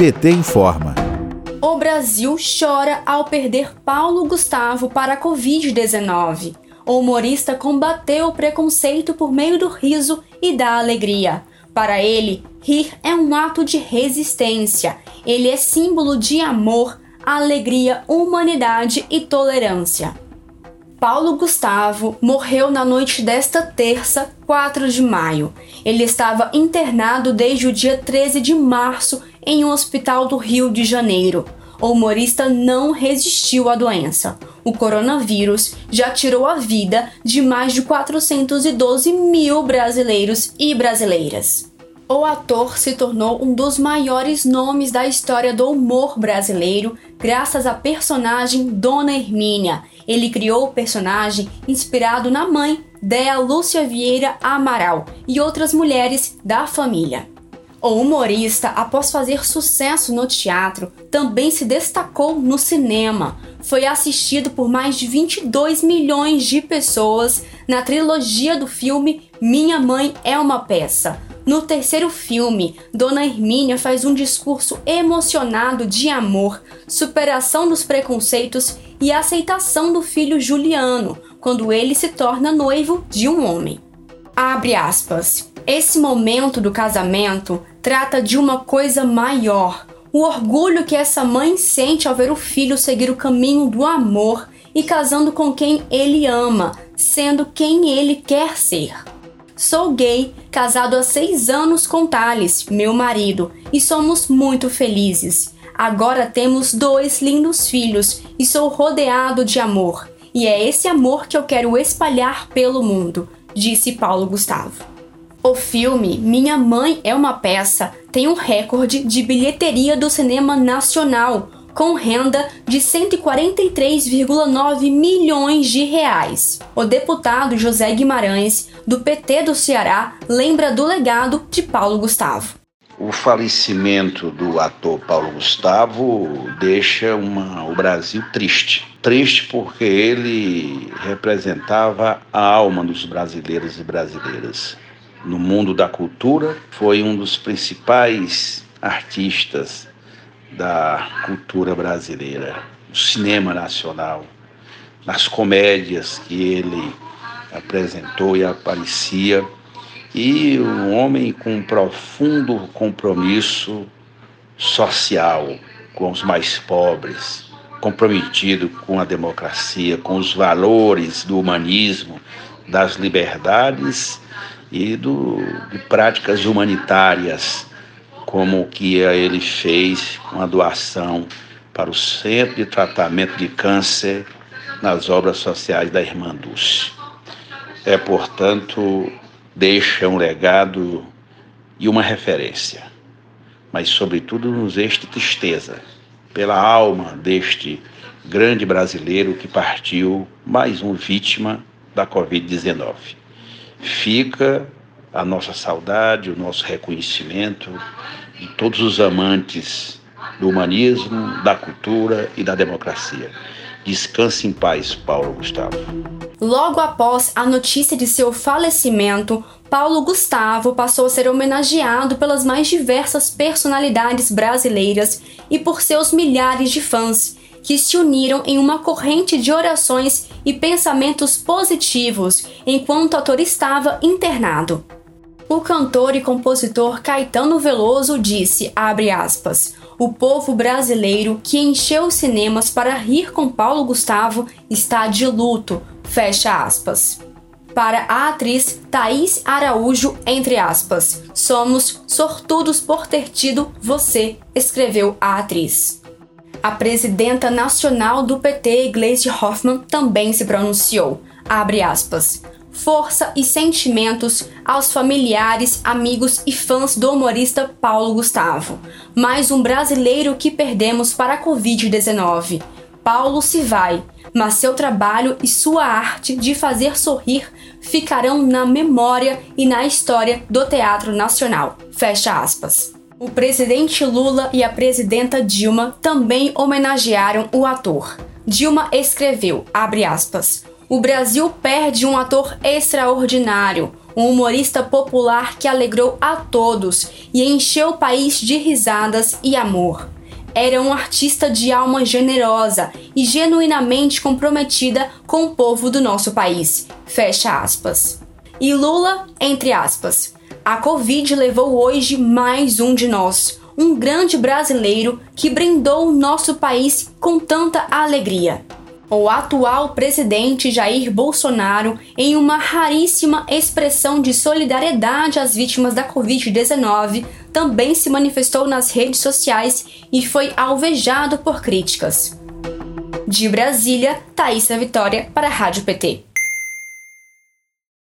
PT informa. O Brasil chora ao perder Paulo Gustavo para a Covid-19. O humorista combateu o preconceito por meio do riso e da alegria. Para ele, rir é um ato de resistência. Ele é símbolo de amor, alegria, humanidade e tolerância. Paulo Gustavo morreu na noite desta terça, 4 de maio. Ele estava internado desde o dia 13 de março em um hospital do Rio de Janeiro. O humorista não resistiu à doença. O coronavírus já tirou a vida de mais de 412 mil brasileiros e brasileiras o ator se tornou um dos maiores nomes da história do humor brasileiro graças à personagem Dona Hermínia. Ele criou o personagem inspirado na mãe, Dea Lúcia Vieira Amaral, e outras mulheres da família. O humorista, após fazer sucesso no teatro, também se destacou no cinema. Foi assistido por mais de 22 milhões de pessoas na trilogia do filme Minha Mãe é uma Peça no terceiro filme, Dona Hermínia faz um discurso emocionado de amor, superação dos preconceitos e aceitação do filho Juliano, quando ele se torna noivo de um homem. Abre aspas. Esse momento do casamento trata de uma coisa maior, o orgulho que essa mãe sente ao ver o filho seguir o caminho do amor e casando com quem ele ama, sendo quem ele quer ser. Sou gay, casado há seis anos com Thales, meu marido, e somos muito felizes. Agora temos dois lindos filhos e sou rodeado de amor. E é esse amor que eu quero espalhar pelo mundo, disse Paulo Gustavo. O filme Minha Mãe é uma Peça tem um recorde de bilheteria do cinema nacional, com renda de 143,9 milhões de reais. O deputado José Guimarães, do PT do Ceará, lembra do legado de Paulo Gustavo. O falecimento do ator Paulo Gustavo deixa uma, o Brasil triste. Triste porque ele representava a alma dos brasileiros e brasileiras. No mundo da cultura, foi um dos principais artistas da cultura brasileira, do cinema nacional, nas comédias que ele apresentou e aparecia, e um homem com um profundo compromisso social com os mais pobres, comprometido com a democracia, com os valores do humanismo, das liberdades e do, de práticas humanitárias como o que ele fez com a doação para o Centro de Tratamento de Câncer nas obras sociais da Irmã Dulce. É, portanto, deixa um legado e uma referência, mas, sobretudo, nos este tristeza pela alma deste grande brasileiro que partiu, mais um vítima da Covid-19. Fica a nossa saudade, o nosso reconhecimento de todos os amantes do humanismo, da cultura e da democracia. Descanse em paz, Paulo Gustavo. Logo após a notícia de seu falecimento, Paulo Gustavo passou a ser homenageado pelas mais diversas personalidades brasileiras e por seus milhares de fãs, que se uniram em uma corrente de orações e pensamentos positivos enquanto o ator estava internado. O cantor e compositor Caetano Veloso disse, aspas, o povo brasileiro que encheu os cinemas para rir com Paulo Gustavo está de luto, fecha aspas. Para a atriz Thaís Araújo, entre aspas, somos sortudos por ter tido você, escreveu a atriz. A presidenta nacional do PT, Gleisi Hoffmann, também se pronunciou, abre aspas, força e sentimentos aos familiares, amigos e fãs do humorista Paulo Gustavo. Mais um brasileiro que perdemos para a Covid-19. Paulo se vai, mas seu trabalho e sua arte de fazer sorrir ficarão na memória e na história do Teatro Nacional. Fecha aspas. O presidente Lula e a presidenta Dilma também homenagearam o ator. Dilma escreveu, aspas, o Brasil perde um ator extraordinário, um humorista popular que alegrou a todos e encheu o país de risadas e amor. Era um artista de alma generosa e genuinamente comprometida com o povo do nosso país. Fecha aspas. E Lula, entre aspas. A Covid levou hoje mais um de nós, um grande brasileiro que brindou o nosso país com tanta alegria o atual presidente Jair Bolsonaro, em uma raríssima expressão de solidariedade às vítimas da Covid-19, também se manifestou nas redes sociais e foi alvejado por críticas. De Brasília, Thaisa Vitória para a Rádio PT.